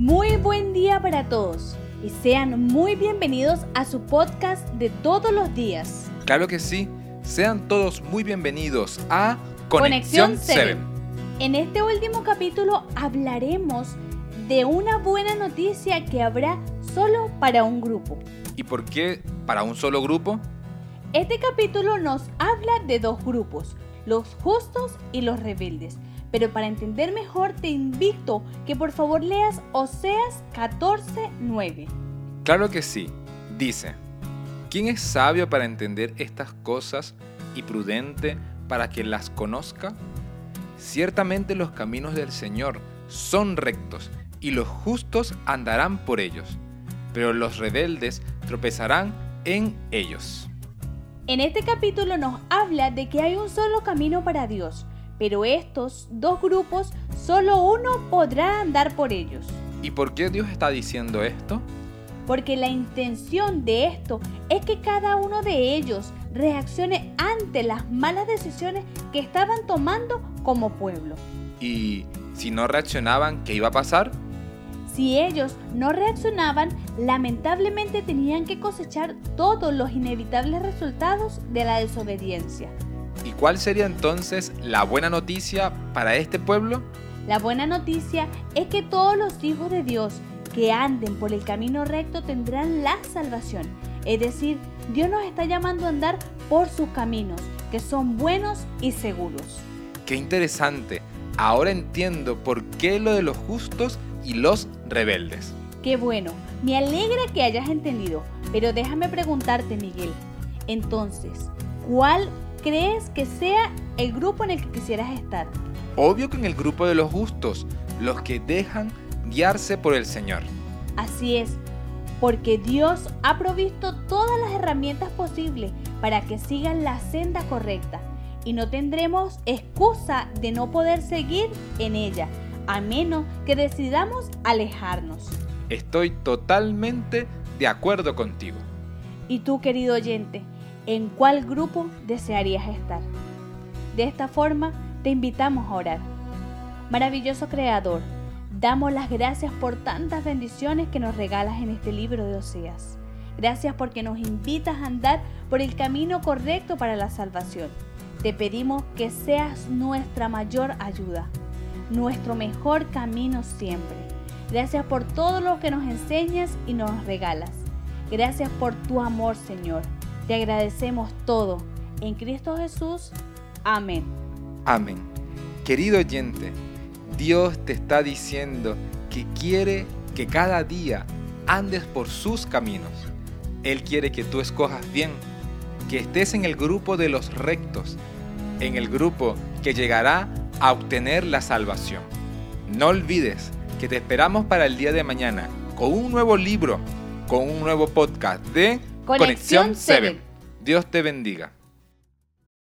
Muy buen día para todos y sean muy bienvenidos a su podcast de todos los días. Claro que sí, sean todos muy bienvenidos a Conexión Conexión 7. 7. En este último capítulo hablaremos de una buena noticia que habrá solo para un grupo. ¿Y por qué para un solo grupo? Este capítulo nos habla de dos grupos, los justos y los rebeldes. Pero para entender mejor te invito que por favor leas Oseas 14:9. Claro que sí, dice, ¿quién es sabio para entender estas cosas y prudente para que las conozca? Ciertamente los caminos del Señor son rectos y los justos andarán por ellos, pero los rebeldes tropezarán en ellos. En este capítulo nos habla de que hay un solo camino para Dios, pero estos dos grupos solo uno podrá andar por ellos. ¿Y por qué Dios está diciendo esto? Porque la intención de esto es que cada uno de ellos reaccione ante las malas decisiones que estaban tomando como pueblo. Y si no reaccionaban, ¿qué iba a pasar? Si ellos no reaccionaban, lamentablemente tenían que cosechar todos los inevitables resultados de la desobediencia. ¿Y cuál sería entonces la buena noticia para este pueblo? La buena noticia es que todos los hijos de Dios que anden por el camino recto tendrán la salvación. Es decir, Dios nos está llamando a andar por sus caminos, que son buenos y seguros. Qué interesante. Ahora entiendo por qué lo de los justos y los rebeldes. Qué bueno, me alegra que hayas entendido, pero déjame preguntarte, Miguel. Entonces, ¿cuál crees que sea el grupo en el que quisieras estar? Obvio que en el grupo de los justos, los que dejan guiarse por el Señor. Así es, porque Dios ha provisto todas las herramientas posibles para que sigan la senda correcta y no tendremos excusa de no poder seguir en ella, a menos que decidamos alejarnos. Estoy totalmente de acuerdo contigo. Y tú, querido oyente, ¿en cuál grupo desearías estar? De esta forma, te invitamos a orar. Maravilloso Creador, damos las gracias por tantas bendiciones que nos regalas en este libro de Oseas. Gracias porque nos invitas a andar por el camino correcto para la salvación. Te pedimos que seas nuestra mayor ayuda, nuestro mejor camino siempre. Gracias por todo lo que nos enseñas y nos regalas. Gracias por tu amor, Señor. Te agradecemos todo. En Cristo Jesús. Amén. Amén. Querido oyente, Dios te está diciendo que quiere que cada día andes por sus caminos. Él quiere que tú escojas bien, que estés en el grupo de los rectos, en el grupo que llegará a obtener la salvación. No olvides que te esperamos para el día de mañana con un nuevo libro, con un nuevo podcast de Conexión 7. Dios te bendiga.